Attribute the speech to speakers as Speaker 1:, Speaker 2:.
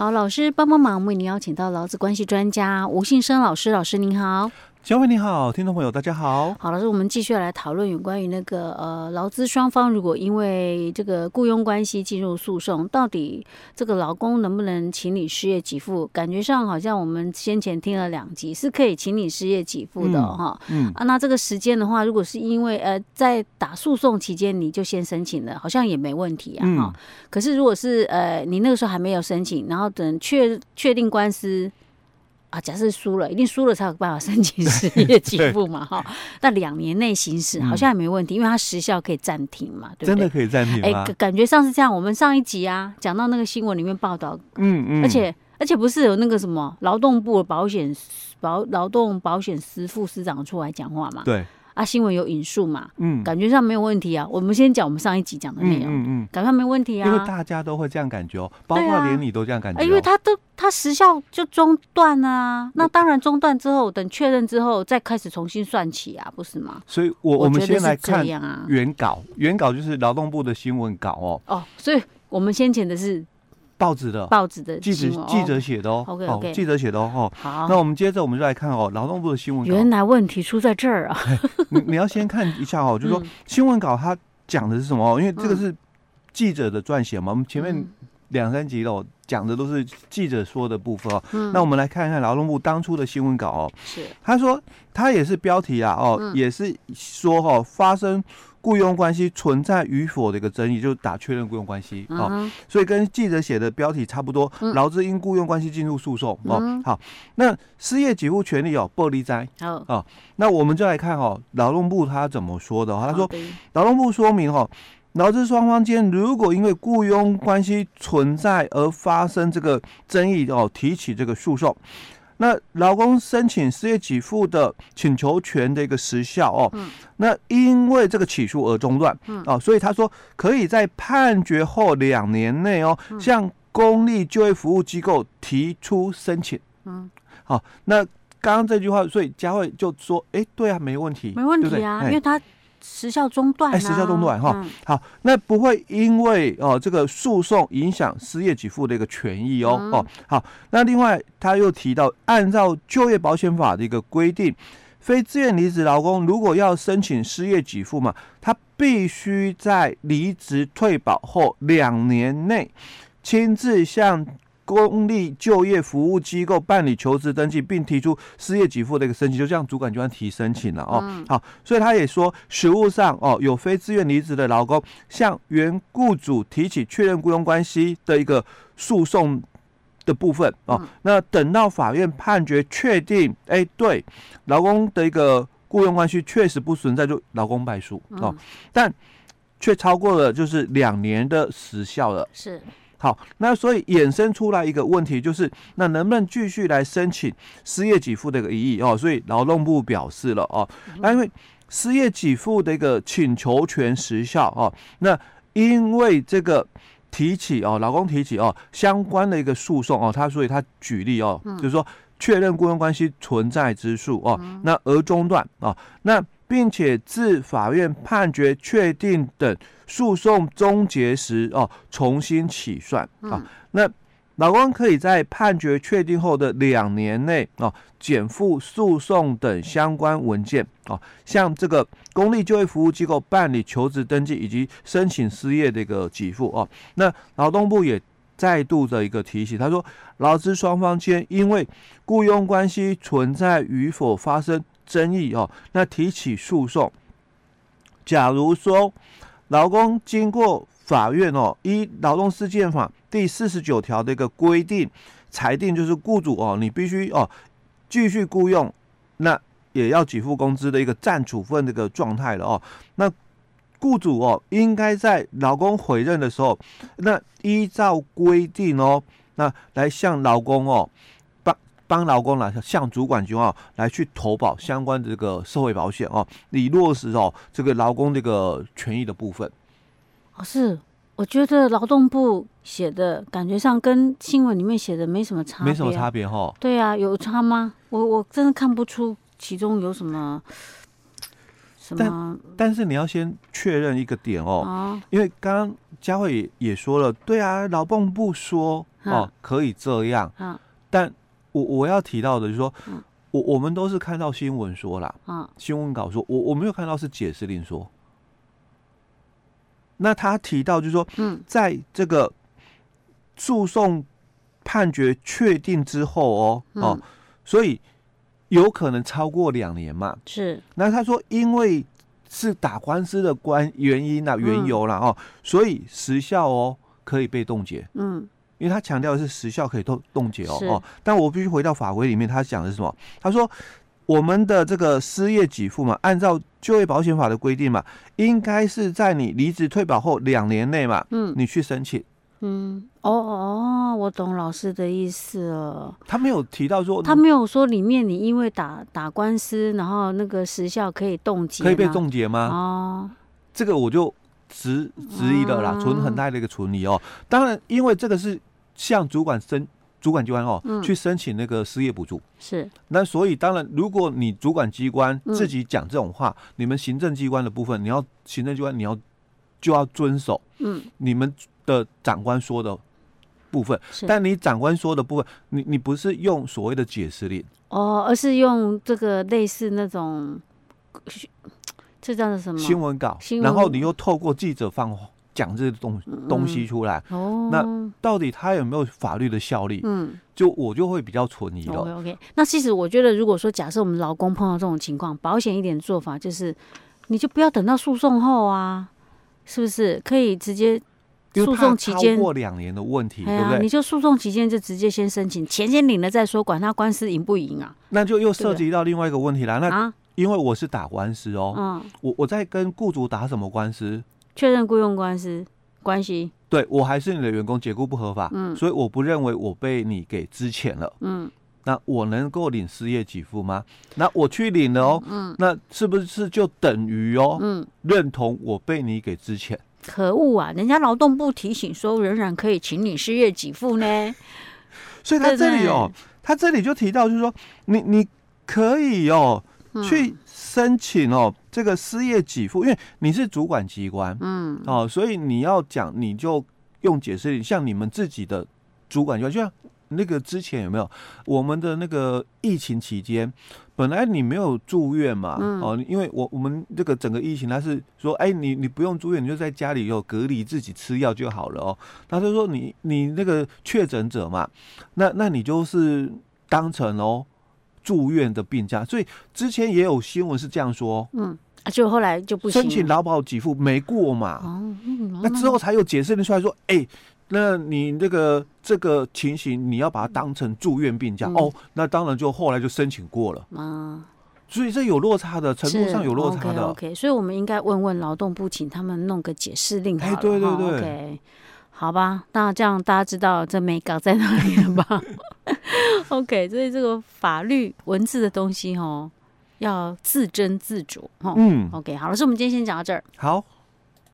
Speaker 1: 好，老师帮帮忙，为您邀请到劳资关系专家吴信生老师，老师您好。
Speaker 2: 小伟你好，听众朋友大家好。
Speaker 1: 好，老师，我们继续来讨论有关于那个呃劳资双方如果因为这个雇佣关系进入诉讼，到底这个劳工能不能请你失业给付？感觉上好像我们先前听了两集是可以请你失业给付的哈。嗯。嗯啊，那这个时间的话，如果是因为呃在打诉讼期间你就先申请了，好像也没问题啊。哈、嗯。可是如果是呃你那个时候还没有申请，然后等确确定官司。啊，假设输了，一定输了才有办法申请失业给付嘛，哈。那两年内行使好像也没问题，嗯、因为它时效可以暂停嘛，对不对？
Speaker 2: 真的可以暂停吗？
Speaker 1: 哎、欸，感觉上是这样。我们上一集啊，讲到那个新闻里面报道，嗯嗯，而且而且不是有那个什么劳动部的保险保劳动保险司副司长出来讲话嘛？对。啊，新闻有引述嘛？嗯，感觉上没有问题啊。我们先讲我们上一集讲的内容，嗯嗯，感觉上没问题啊。
Speaker 2: 因为大家都会这样感觉哦，包括连你都这样感觉。
Speaker 1: 因为他都他时效就中断啊，那当然中断之后，等确认之后再开始重新算起啊，不是吗？
Speaker 2: 所以我我们先来看原稿，原稿就是劳动部的新闻稿哦。
Speaker 1: 哦，所以我们先前的是。
Speaker 2: 报纸的
Speaker 1: 报纸的
Speaker 2: 记者记者写的哦，OK OK，记者写的哦。好，那我们接着我们就来看哦，劳动部的新闻稿。
Speaker 1: 原来问题出在这儿啊！
Speaker 2: 你你要先看一下哦，就是说新闻稿它讲的是什么哦？因为这个是记者的撰写嘛。我们前面两三集哦讲的都是记者说的部分哦。那我们来看一看劳动部当初的新闻稿哦。是，他说他也是标题啊哦，也是说哈发生。雇佣关系存在与否的一个争议，就是打确认雇佣关系哦，所以跟记者写的标题差不多。劳资因雇佣关系进入诉讼哦，好，那失业给付权利哦，暴力灾好哦，那我们就来看哦，劳动部他怎么说的？他说，劳动部说明哦，劳资双方间如果因为雇佣关系存在而发生这个争议哦，提起这个诉讼。那劳工申请失业给付的请求权的一个时效哦，嗯、那因为这个起诉而中断，嗯、哦，所以他说可以在判决后两年内哦，嗯、向公立就业服务机构提出申请。嗯，好、哦，那刚刚这句话，所以佳慧就说，哎，对啊，没问题，
Speaker 1: 没问题啊，对对因为他。时效中断、啊，哎，时效中断哈，嗯、
Speaker 2: 好，那不会因为哦这个诉讼影响失业给付的一个权益哦、嗯、哦，好，那另外他又提到，按照就业保险法的一个规定，非自愿离职劳工如果要申请失业给付嘛，他必须在离职退保后两年内亲自向。公立就业服务机构办理求职登记，并提出失业给付的一个申请，就这样主管机关提申请了哦。嗯、好，所以他也说，实务上哦，有非自愿离职的劳工向原雇主提起确认雇佣关系的一个诉讼的部分哦，嗯、那等到法院判决确定，哎、欸，对，劳工的一个雇佣关系确实不存在，就劳工败诉哦，嗯、但却超过了就是两年的时效了。是。好，那所以衍生出来一个问题，就是那能不能继续来申请失业给付的一个异议哦？所以劳动部表示了哦，那因为失业给付的一个请求权时效哦，那因为这个提起哦，老公提起哦相关的一个诉讼哦，他所以他举例哦，就是说确认雇佣关系存在之诉哦，那而中断哦，那。并且自法院判决确定等诉讼终结时哦，重新起算啊。那劳工可以在判决确定后的两年内哦，减负诉讼等相关文件哦，向这个公立就业服务机构办理求职登记以及申请失业的一个给付哦。那劳动部也再度的一个提醒，他说，劳资双方间因为雇佣关系存在与否发生。争议哦，那提起诉讼，假如说劳工经过法院哦，依劳动事件法第四十九条的一个规定裁定，就是雇主哦，你必须哦继续雇佣，那也要给付工资的一个暂处分的一个状态了哦。那雇主哦，应该在劳工回任的时候，那依照规定哦，那来向劳工哦。帮劳工来向主管机关来去投保相关的这个社会保险哦，以落实哦这个劳工这个权益的部分。
Speaker 1: 哦，是，我觉得劳动部写的感觉上跟新闻里面写的没什么差别，
Speaker 2: 没什么差别哈。
Speaker 1: 对啊，有差吗？我我真的看不出其中有什么什么。
Speaker 2: 但但是你要先确认一个点哦，哦因为刚刚佳慧也也说了，对啊，劳动部说哦可以这样，
Speaker 1: 嗯，
Speaker 2: 但我我要提到的就是说，
Speaker 1: 嗯
Speaker 2: 我我们都是看到新闻说啦，
Speaker 1: 嗯，
Speaker 2: 新闻稿说，我我没有看到是解释令说。那他提到就是说，
Speaker 1: 嗯，
Speaker 2: 在这个诉讼判决确定之后哦，哦，所以有可能超过两年嘛。
Speaker 1: 是。
Speaker 2: 那他说，因为是打官司的关原因啊，缘由啦哦，所以时效哦可以被冻结。
Speaker 1: 嗯，
Speaker 2: 因为他强调的是时效可以冻冻结哦哦，但我必须回到法规里面，他讲的是什么？他说。我们的这个失业给付嘛，按照就业保险法的规定嘛，应该是在你离职退保后两年内嘛，嗯，你去申请。
Speaker 1: 嗯，哦哦，我懂老师的意思了。
Speaker 2: 他没有提到说，
Speaker 1: 他没有说里面你因为打打官司，然后那个时效可以冻结，
Speaker 2: 可以被冻结吗？
Speaker 1: 哦，
Speaker 2: 这个我就质质疑了啦，存、嗯、很大的一个存疑哦。当然，因为这个是向主管申。主管机关哦，去申请那个失业补助
Speaker 1: 是。
Speaker 2: 那所以当然，如果你主管机关自己讲这种话，你们行政机关的部分，你要行政机关你要就要遵守，嗯，你们的长官说的部分。但你长官说的部分，你你不是用所谓的解释令
Speaker 1: 哦，而是用这个类似那种，这叫做什么
Speaker 2: 新闻稿？然后你又透过记者放话。讲这个东东西出来，嗯哦、那到底他有没有法律的效力？嗯，就我就会比较存疑了。
Speaker 1: OK 那其实我觉得，如果说假设我们劳工碰到这种情况，保险一点做法就是，你就不要等到诉讼后啊，是不是？可以直接诉讼期间
Speaker 2: 超过两年的问题，对不对？
Speaker 1: 你就诉讼期间就直接先申请，钱先领了再说，管他官司赢不赢啊？
Speaker 2: 那就又涉及到另外一个问题了。那因为我是打官司哦，嗯，我我在跟雇主打什么官司？
Speaker 1: 确认雇佣关系关系，
Speaker 2: 对我还是你的员工，解雇不合法，嗯，所以我不认为我被你给支遣了，嗯，那我能够领失业给付吗？那我去领了哦，嗯，那是不是就等于哦，嗯，认同我被你给支遣？
Speaker 1: 可恶啊！人家劳动部提醒说，仍然可以请你失业给付呢。
Speaker 2: 所以他这里哦，他这里就提到，就是说你你可以哦。去申请哦，这个失业给付，因为你是主管机关，嗯，哦，所以你要讲，你就用解释，像你们自己的主管机关，就像那个之前有没有我们的那个疫情期间，本来你没有住院嘛，嗯、哦，因为我我们这个整个疫情，他是说，哎，你你不用住院，你就在家里有隔离，自己吃药就好了哦。他就说你你那个确诊者嘛，那那你就是当成哦。住院的病假，所以之前也有新闻是这样说，嗯，
Speaker 1: 就后来就不，
Speaker 2: 申请劳保给付没过嘛，哦，嗯、那之后才有解释出来说，哎、欸，那你那个这个情形，你要把它当成住院病假、嗯、哦，那当然就后来就申请过了，嗯，所以这有落差的程度上有落差的
Speaker 1: ，OK，, okay 所以我们应该问问劳动部，请他们弄个解释令好了，哎、欸，
Speaker 2: 对对对
Speaker 1: ，OK。好吧，那这样大家知道这没搞在哪里了吧 OK，所以这个法律文字的东西哦，要自斟自酌哈。嗯，OK，好了，所以我们今天先讲到这儿。
Speaker 2: 好。